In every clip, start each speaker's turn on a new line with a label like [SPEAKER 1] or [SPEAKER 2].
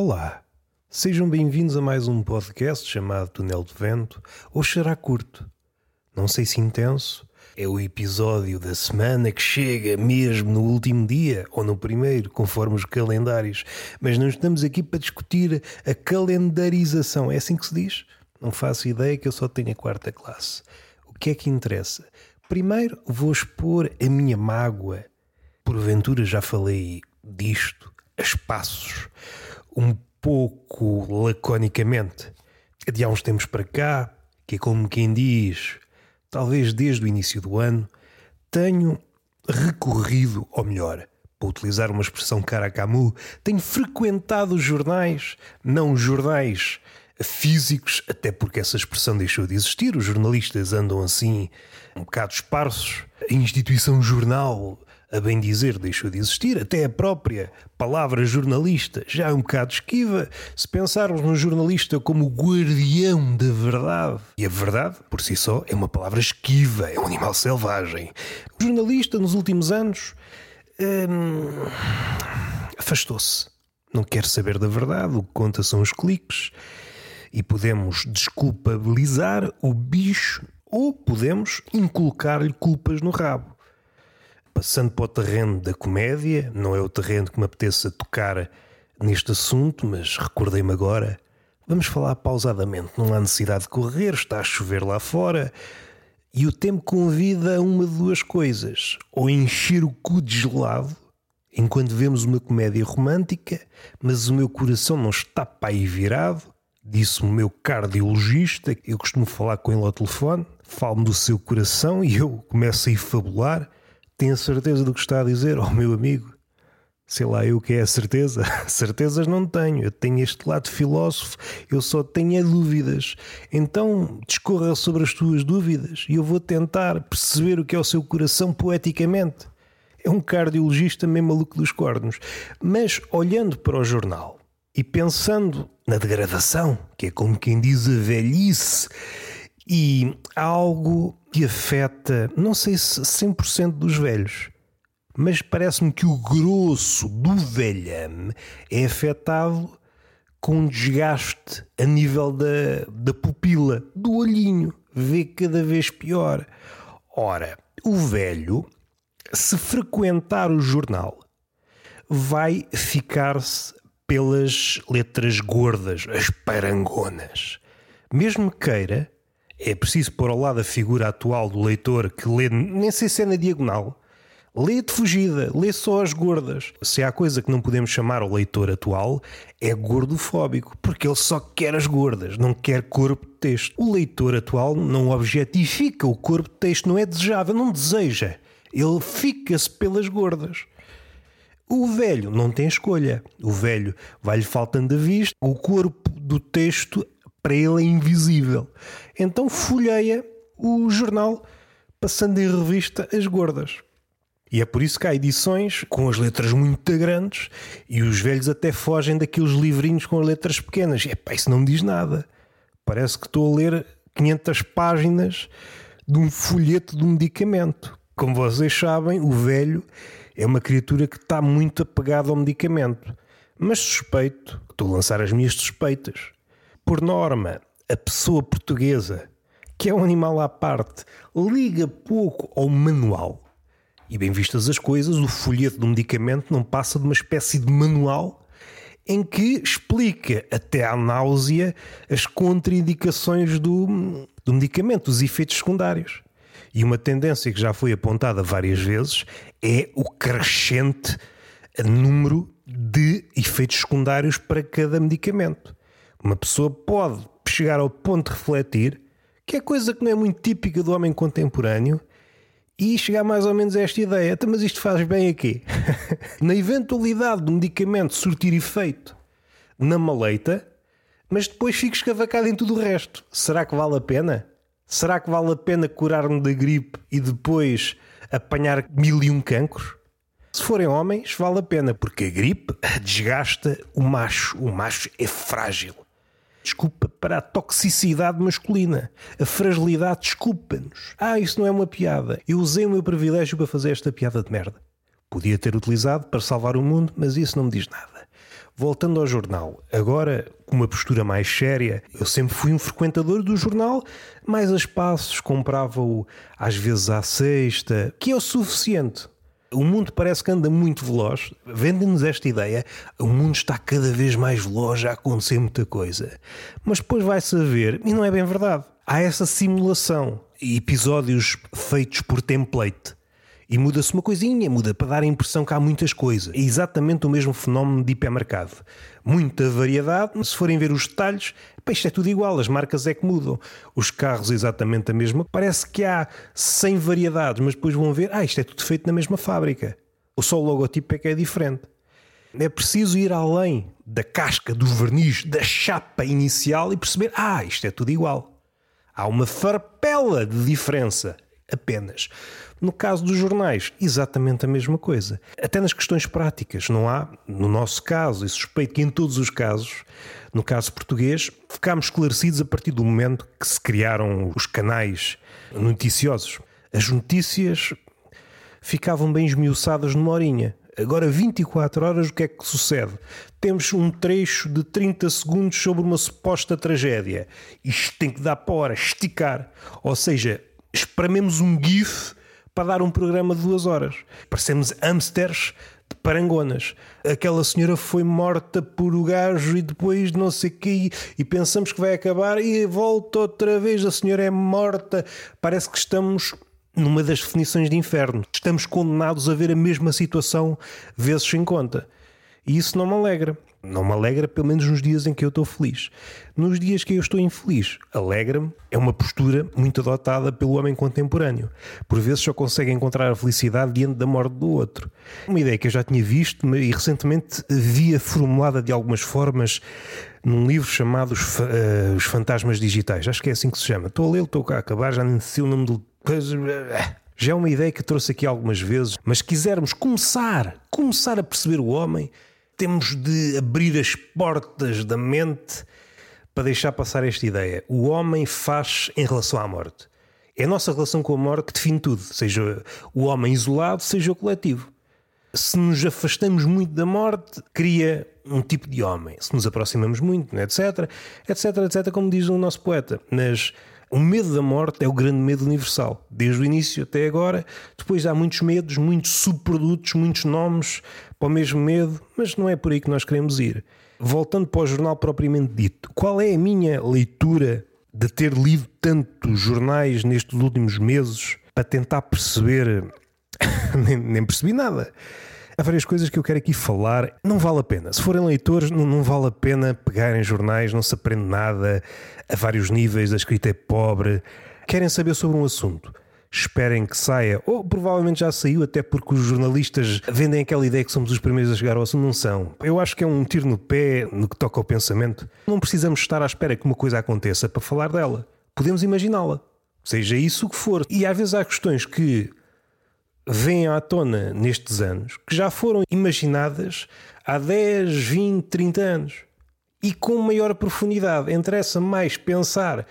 [SPEAKER 1] Olá, sejam bem-vindos a mais um podcast chamado Túnel de Vento, ou será curto. Não sei se intenso, é o episódio da semana que chega mesmo no último dia ou no primeiro, conforme os calendários, mas não estamos aqui para discutir a calendarização, é assim que se diz? Não faço ideia que eu só tenho a quarta classe. O que é que interessa? Primeiro vou expor a minha mágoa. Porventura já falei disto a espaços um pouco laconicamente. De há uns tempos para cá, que é como quem diz, talvez desde o início do ano, tenho recorrido, ou melhor, para utilizar uma expressão cara a Camus, tenho frequentado os jornais, não os jornais físicos, até porque essa expressão deixou de existir, os jornalistas andam assim um bocado esparsos, a instituição jornal a bem dizer, deixou de existir. Até a própria palavra jornalista já é um bocado esquiva. Se pensarmos no jornalista como guardião da verdade, e a verdade, por si só, é uma palavra esquiva, é um animal selvagem. O jornalista, nos últimos anos, hum, afastou-se. Não quer saber da verdade, o que conta são os cliques. E podemos desculpabilizar o bicho ou podemos inculcar-lhe culpas no rabo passando para o terreno da comédia, não é o terreno que me apeteça tocar neste assunto, mas recordei-me agora. Vamos falar pausadamente, não há necessidade de correr, está a chover lá fora. E o tempo convida a uma de duas coisas: ou encher o cu de gelado, enquanto vemos uma comédia romântica, mas o meu coração não está para aí virado, disse o meu cardiologista, eu costumo falar com ele ao telefone, falo-me do seu coração e eu começo a ir fabular. Tem a certeza do que está a dizer, oh meu amigo? Sei lá, eu que é a certeza. Certezas não tenho. Eu tenho este lado filósofo, eu só tenho dúvidas. Então discorra sobre as tuas dúvidas e eu vou tentar perceber o que é o seu coração poeticamente. É um cardiologista meio maluco dos cornos. Mas olhando para o jornal e pensando na degradação, que é como quem diz a velhice, e algo que afeta, não sei se 100% dos velhos, mas parece-me que o grosso do velhame é afetado com desgaste a nível da, da pupila, do olhinho, vê cada vez pior. Ora, o velho, se frequentar o jornal, vai ficar-se pelas letras gordas, as parangonas. Mesmo queira, é preciso pôr ao lado a figura atual do leitor que lê, nem sei se é na diagonal, lê de fugida, lê só as gordas. Se há coisa que não podemos chamar o leitor atual, é gordofóbico, porque ele só quer as gordas, não quer corpo de texto. O leitor atual não objetifica o corpo de texto, não é desejável, não deseja. Ele fica-se pelas gordas. O velho não tem escolha. O velho vai-lhe faltando a vista, o corpo do texto para ele é invisível. Então folheia o jornal, passando em revista as gordas. E é por isso que há edições com as letras muito grandes e os velhos até fogem daqueles livrinhos com as letras pequenas. Epá, isso não me diz nada. Parece que estou a ler 500 páginas de um folheto de um medicamento. Como vocês sabem, o velho é uma criatura que está muito apegada ao medicamento. Mas suspeito, estou a lançar as minhas suspeitas, por norma, a pessoa portuguesa, que é um animal à parte, liga pouco ao manual. E bem vistas as coisas, o folheto do medicamento não passa de uma espécie de manual em que explica até à náusea as contraindicações do, do medicamento, os efeitos secundários. E uma tendência que já foi apontada várias vezes é o crescente número de efeitos secundários para cada medicamento. Uma pessoa pode chegar ao ponto de refletir, que é coisa que não é muito típica do homem contemporâneo, e chegar mais ou menos a esta ideia. Então, mas isto faz bem aqui? na eventualidade do medicamento surtir efeito na maleita, mas depois fico escavacado em tudo o resto. Será que vale a pena? Será que vale a pena curar-me da gripe e depois apanhar mil e um cancros? Se forem homens, vale a pena, porque a gripe desgasta o macho. O macho é frágil desculpa para a toxicidade masculina. A fragilidade desculpa-nos. Ah, isso não é uma piada. Eu usei o meu privilégio para fazer esta piada de merda. Podia ter utilizado para salvar o mundo, mas isso não me diz nada. Voltando ao jornal, agora com uma postura mais séria, eu sempre fui um frequentador do jornal, mais a espaços, comprava-o às vezes à sexta, que é o suficiente. O mundo parece que anda muito veloz. Vendem-nos esta ideia. O mundo está cada vez mais veloz, a acontecer muita coisa. Mas depois vai-se a ver, e não é bem verdade. Há essa simulação. Episódios feitos por template. E muda-se uma coisinha, muda para dar a impressão que há muitas coisas. É exatamente o mesmo fenómeno de hipermercado. Muita variedade, se forem ver os detalhes, pá, isto é tudo igual, as marcas é que mudam. Os carros exatamente a mesma. Parece que há 100 variedades, mas depois vão ver, ah, isto é tudo feito na mesma fábrica. O só o logotipo é que é diferente. É preciso ir além da casca, do verniz, da chapa inicial e perceber, ah, isto é tudo igual. Há uma farpela de diferença apenas. No caso dos jornais, exatamente a mesma coisa. Até nas questões práticas, não há, no nosso caso, e suspeito que em todos os casos, no caso português, ficámos esclarecidos a partir do momento que se criaram os canais noticiosos. As notícias ficavam bem esmiuçadas numa horinha. Agora, 24 horas, o que é que sucede? Temos um trecho de 30 segundos sobre uma suposta tragédia. Isto tem que dar para a hora, esticar. Ou seja, esprememos um GIF para dar um programa de duas horas. Parecemos hamsters de parangonas. Aquela senhora foi morta por o gajo e depois não sei quê e pensamos que vai acabar e volta outra vez, a senhora é morta. Parece que estamos numa das definições de inferno. Estamos condenados a ver a mesma situação vezes sem conta. E isso não me alegra. Não me alegra, pelo menos nos dias em que eu estou feliz. Nos dias que eu estou infeliz, alegra-me, é uma postura muito adotada pelo homem contemporâneo. Por vezes só consegue encontrar a felicidade diante da morte do outro. Uma ideia que eu já tinha visto e recentemente via formulada de algumas formas num livro chamado Os, uh, Os Fantasmas Digitais. Acho que é assim que se chama. Estou a ler, estou cá a acabar, já nem sei o nome do. Já é uma ideia que trouxe aqui algumas vezes, mas quisermos começar, começar a perceber o homem temos de abrir as portas da mente para deixar passar esta ideia. O homem faz em relação à morte. É a nossa relação com a morte que define tudo, seja o homem isolado, seja o coletivo. Se nos afastamos muito da morte, cria um tipo de homem. Se nos aproximamos muito, etc, etc, etc, como diz o nosso poeta. Mas o medo da morte é o grande medo universal, desde o início até agora. Depois há muitos medos, muitos subprodutos, muitos nomes para o mesmo medo, mas não é por aí que nós queremos ir. Voltando para o jornal propriamente dito, qual é a minha leitura de ter lido tantos jornais nestes últimos meses para tentar perceber? nem, nem percebi nada há várias coisas que eu quero aqui falar. Não vale a pena. Se forem leitores, não, não vale a pena pegarem jornais, não se aprende nada a vários níveis, a escrita é pobre. Querem saber sobre um assunto. Esperem que saia, ou provavelmente já saiu, até porque os jornalistas vendem aquela ideia que somos os primeiros a chegar ao assunto. Não são. Eu acho que é um tiro no pé no que toca ao pensamento. Não precisamos estar à espera que uma coisa aconteça para falar dela. Podemos imaginá-la. Seja isso o que for. E às vezes há questões que vêm à tona nestes anos que já foram imaginadas há 10, 20, 30 anos e com maior profundidade. Interessa mais pensar,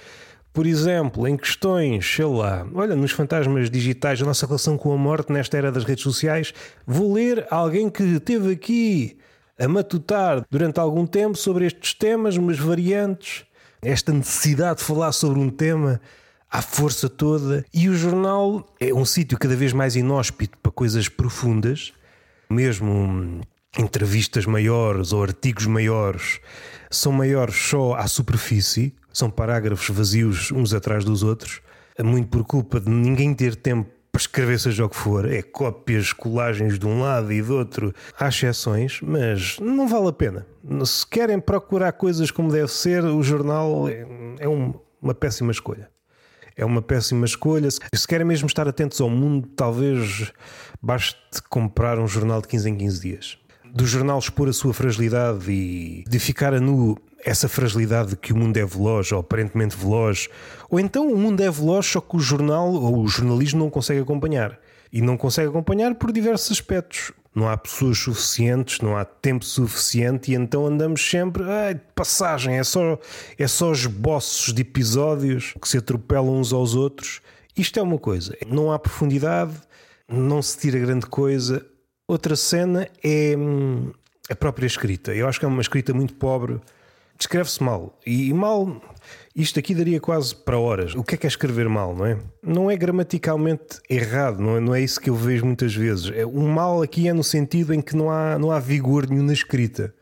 [SPEAKER 1] por exemplo, em questões, sei lá, olha, nos fantasmas digitais, a nossa relação com a morte nesta era das redes sociais. Vou ler alguém que esteve aqui a matutar durante algum tempo sobre estes temas, umas variantes, esta necessidade de falar sobre um tema à força toda. E o jornal é um sítio cada vez mais inóspito para coisas profundas, mesmo entrevistas maiores ou artigos maiores são maiores só à superfície, são parágrafos vazios uns atrás dos outros, muito por culpa de ninguém ter tempo para escrever seja o que for, é cópias, colagens de um lado e do outro. Há exceções, mas não vale a pena. Se querem procurar coisas como deve ser, o jornal é, é um, uma péssima escolha é uma péssima escolha. Se querem mesmo estar atentos ao mundo, talvez baste comprar um jornal de 15 em 15 dias. Do jornal expor a sua fragilidade e de ficar a nu essa fragilidade de que o mundo é veloz, ou aparentemente veloz, ou então o mundo é veloz, só que o jornal ou o jornalismo não consegue acompanhar. E não consegue acompanhar por diversos aspectos não há pessoas suficientes, não há tempo suficiente e então andamos sempre ai, de passagem, é só, é só esboços de episódios que se atropelam uns aos outros. Isto é uma coisa, não há profundidade, não se tira grande coisa. Outra cena é hum, a própria escrita. Eu acho que é uma escrita muito pobre, descreve-se mal. E mal, isto aqui daria quase para horas. O que é que é escrever mal, não é? Não é gramaticalmente errado, não é, não é isso que eu vejo muitas vezes. É, o mal aqui é no sentido em que não há, não há vigor nenhum na escrita.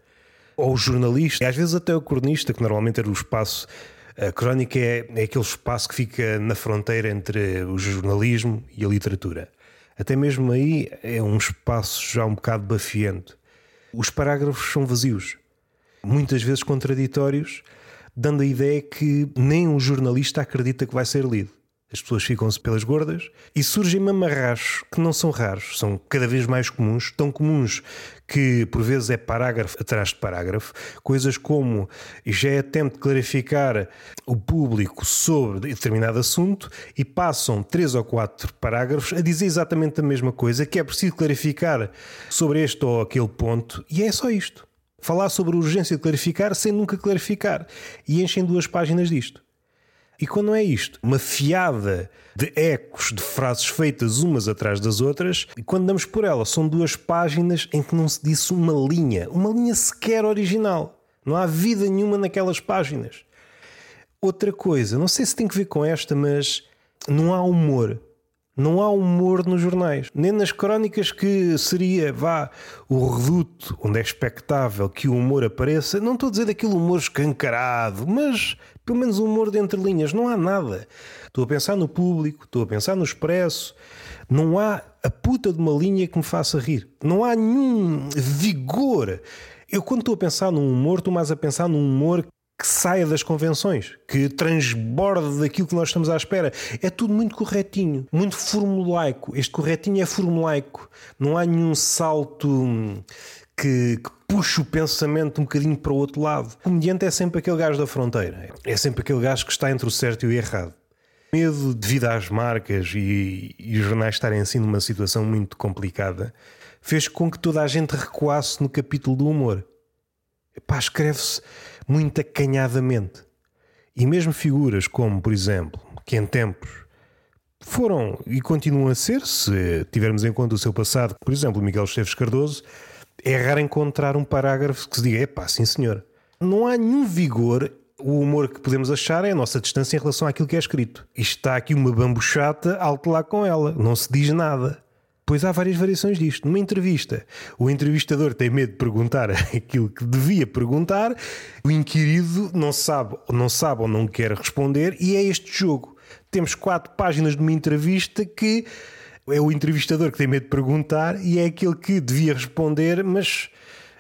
[SPEAKER 1] Ou o jornalista, e às vezes até o cronista, que normalmente era o espaço. A crónica é, é aquele espaço que fica na fronteira entre o jornalismo e a literatura. Até mesmo aí é um espaço já um bocado bafiante. Os parágrafos são vazios, muitas vezes contraditórios, dando a ideia que nem um jornalista acredita que vai ser lido. As pessoas ficam-se pelas gordas e surgem mamarrachos que não são raros, são cada vez mais comuns, tão comuns que por vezes é parágrafo atrás de parágrafo, coisas como já é tempo de clarificar o público sobre determinado assunto e passam três ou quatro parágrafos a dizer exatamente a mesma coisa, que é preciso clarificar sobre este ou aquele ponto, e é só isto. Falar sobre a urgência de clarificar sem nunca clarificar. E enchem duas páginas disto. E quando é isto, uma fiada de ecos de frases feitas umas atrás das outras, e quando damos por ela, são duas páginas em que não se disse uma linha, uma linha sequer original. Não há vida nenhuma naquelas páginas. Outra coisa, não sei se tem que ver com esta, mas não há humor. Não há humor nos jornais, nem nas crónicas que seria, vá, o reduto onde é expectável que o humor apareça. Não estou a dizer daquele humor escancarado, mas pelo menos o humor de entre linhas. Não há nada. Estou a pensar no público, estou a pensar no expresso. Não há a puta de uma linha que me faça rir. Não há nenhum vigor. Eu, quando estou a pensar num humor, estou mais a pensar num humor que saia das convenções, que transborde daquilo que nós estamos à espera. É tudo muito corretinho, muito formulaico. Este corretinho é formulaico. Não há nenhum salto hum, que, que puxe o pensamento um bocadinho para o outro lado. O comediante é sempre aquele gajo da fronteira. É sempre aquele gajo que está entre o certo e o errado. Medo devido às marcas e, e os jornais estarem assim numa situação muito complicada fez com que toda a gente recuasse no capítulo do humor. Pá, escreve-se muito acanhadamente. E mesmo figuras como, por exemplo, que em tempos foram e continuam a ser, se tivermos em conta o seu passado, por exemplo, Miguel Esteves Cardoso, é raro encontrar um parágrafo que se diga, epá, sim senhor. Não há nenhum vigor, o humor que podemos achar é a nossa distância em relação àquilo que é escrito. E está aqui uma bambuchata, alto lá com ela, não se diz nada. Pois há várias variações disto. Numa entrevista, o entrevistador tem medo de perguntar aquilo que devia perguntar, o inquirido não sabe, não sabe ou não quer responder, e é este jogo. Temos quatro páginas de uma entrevista que é o entrevistador que tem medo de perguntar e é aquele que devia responder, mas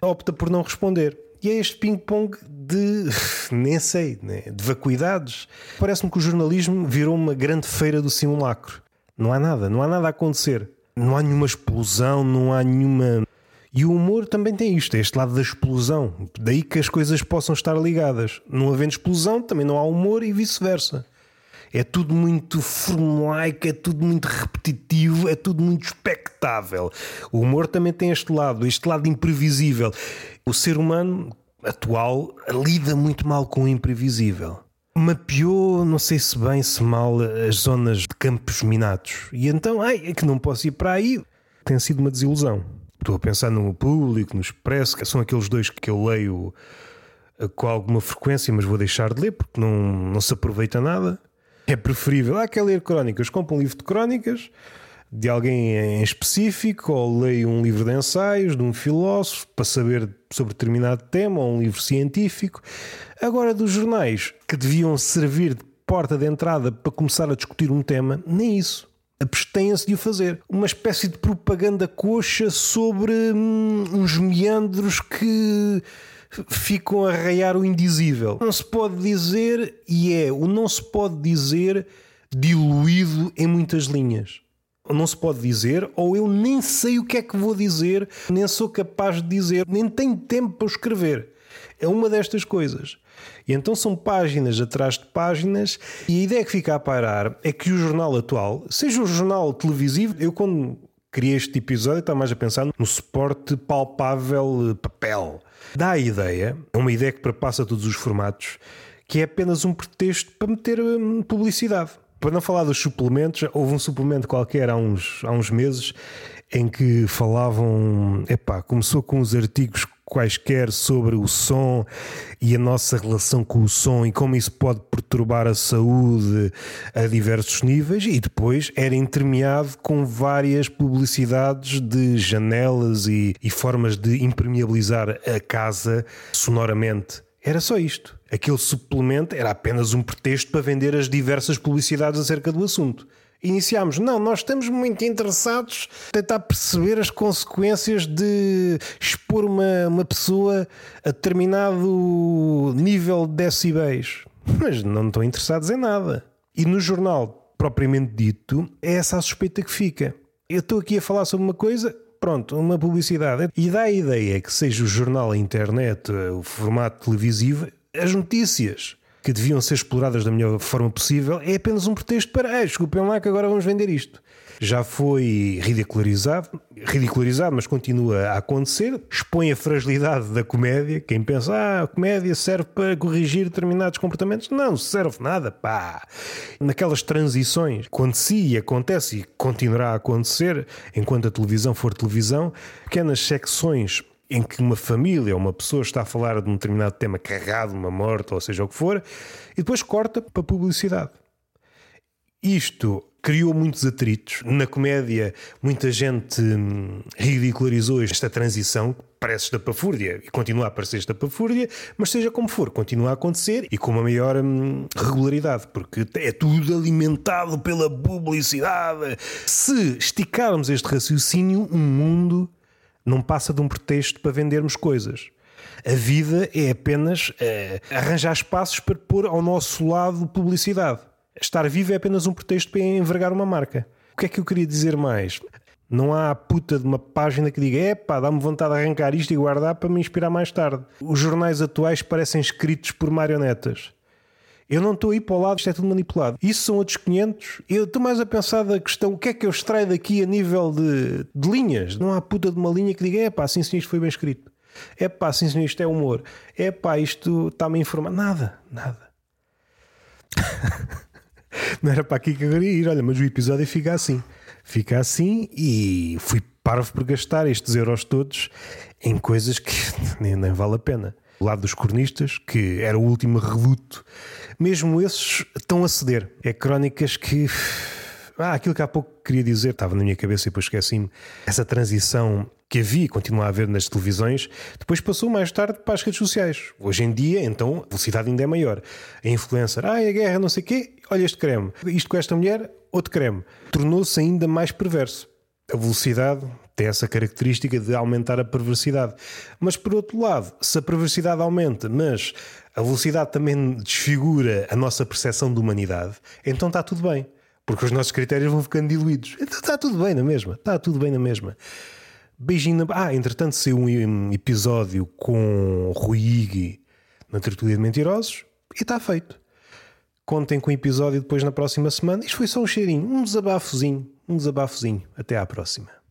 [SPEAKER 1] opta por não responder. E é este ping-pong de, nem sei, né? de vacuidades. Parece-me que o jornalismo virou uma grande feira do simulacro. Não há nada, não há nada a acontecer não há nenhuma explosão, não há nenhuma. E o humor também tem isto, é este lado da explosão. Daí que as coisas possam estar ligadas. Não havendo explosão, também não há humor e vice-versa. É tudo muito formulaico, é tudo muito repetitivo, é tudo muito expectável. O humor também tem este lado, este lado imprevisível. O ser humano atual lida muito mal com o imprevisível mapeou, não sei se bem, se mal, as zonas de campos minados. E então, ai, é que não posso ir para aí. Tem sido uma desilusão. Estou a pensar no público, no expresso, que são aqueles dois que eu leio eh, com alguma frequência, mas vou deixar de ler porque não, não se aproveita nada. É preferível. Ah, quer ler crónicas? Compra um livro de crónicas de alguém em específico, ou leio um livro de ensaios de um filósofo para saber sobre determinado tema, ou um livro científico. Agora, dos jornais que deviam servir de porta de entrada para começar a discutir um tema, nem isso. Abstêm-se de o fazer. Uma espécie de propaganda coxa sobre hum, uns meandros que ficam a raiar o indizível. Não se pode dizer, e é o não se pode dizer diluído em muitas linhas não se pode dizer, ou eu nem sei o que é que vou dizer, nem sou capaz de dizer, nem tenho tempo para escrever. É uma destas coisas. E então são páginas atrás de páginas, e a ideia que fica a parar é que o jornal atual, seja o jornal televisivo, eu quando criei este episódio estava mais a pensar no suporte palpável papel. Dá a ideia, é uma ideia que perpassa todos os formatos, que é apenas um pretexto para meter hum, publicidade para não falar dos suplementos, houve um suplemento qualquer há uns, há uns meses em que falavam, epá, começou com os artigos quaisquer sobre o som e a nossa relação com o som e como isso pode perturbar a saúde a diversos níveis, e depois era intermeado com várias publicidades de janelas e, e formas de impermeabilizar a casa sonoramente. Era só isto. Aquele suplemento era apenas um pretexto para vender as diversas publicidades acerca do assunto iniciámos. Não, nós estamos muito interessados em tentar perceber as consequências de expor uma, uma pessoa a determinado nível de decibéis. Mas não estão interessados em nada. E no jornal, propriamente dito, é essa a suspeita que fica. Eu estou aqui a falar sobre uma coisa, pronto, uma publicidade. E dá a ideia que seja o jornal, a internet, o formato televisivo, as notícias que deviam ser exploradas da melhor forma possível, é apenas um pretexto para, ah, desculpem lá que agora vamos vender isto. Já foi ridicularizado, ridicularizado, mas continua a acontecer. Expõe a fragilidade da comédia. Quem pensa, ah, a comédia serve para corrigir determinados comportamentos. Não serve nada, pá. Naquelas transições, acontecia e acontece e continuará a acontecer, enquanto a televisão for televisão, pequenas secções em que uma família ou uma pessoa está a falar de um determinado tema carregado, uma morte, ou seja o que for, e depois corta para publicidade. Isto criou muitos atritos. Na comédia, muita gente hum, ridicularizou esta transição, parece estapafúrdia, e continua a parecer estapafúrdia, mas seja como for, continua a acontecer e com uma maior hum, regularidade, porque é tudo alimentado pela publicidade. Se esticarmos este raciocínio, um mundo não passa de um pretexto para vendermos coisas. A vida é apenas uh, arranjar espaços para pôr ao nosso lado publicidade. Estar vivo é apenas um pretexto para envergar uma marca. O que é que eu queria dizer mais? Não há a puta de uma página que diga epá, dá-me vontade de arrancar isto e guardar para me inspirar mais tarde. Os jornais atuais parecem escritos por marionetas. Eu não estou aí para o lado, isto é tudo manipulado. Isso são outros 500. Eu estou mais a pensar da questão: o que é que eu extraio daqui a nível de, de linhas? Não há puta de uma linha que diga: é pá, sim, sim, isto foi bem escrito. É pá, sim, sim, isto é humor. É pá, isto está-me a informar. Nada, nada. não era para aqui que eu queria ir. Olha, mas o episódio fica assim. Fica assim e fui parvo por gastar estes euros todos em coisas que nem, nem vale a pena. O lado dos cornistas, que era o último reduto mesmo esses estão a ceder. É crónicas que. Ah, aquilo que há pouco queria dizer, estava na minha cabeça e depois esqueci-me. Essa transição que havia e continua a haver nas televisões, depois passou mais tarde para as redes sociais. Hoje em dia, então, a velocidade ainda é maior. A influencer, ah, a guerra, não sei o quê, olha este creme. Isto com esta mulher, outro creme. Tornou-se ainda mais perverso. A velocidade tem essa característica de aumentar a perversidade. Mas por outro lado, se a perversidade aumenta, mas a velocidade também desfigura a nossa percepção de humanidade, então está tudo bem. Porque os nossos critérios vão ficando diluídos. Então está tudo bem na mesma. Está tudo bem na mesma. Beijinho na... Ah, entretanto saiu um episódio com Rui Igui na Tertulia de Mentirosos e está feito. Contem com o episódio depois na próxima semana. Isto foi só um cheirinho, um desabafozinho, um desabafozinho. Até à próxima.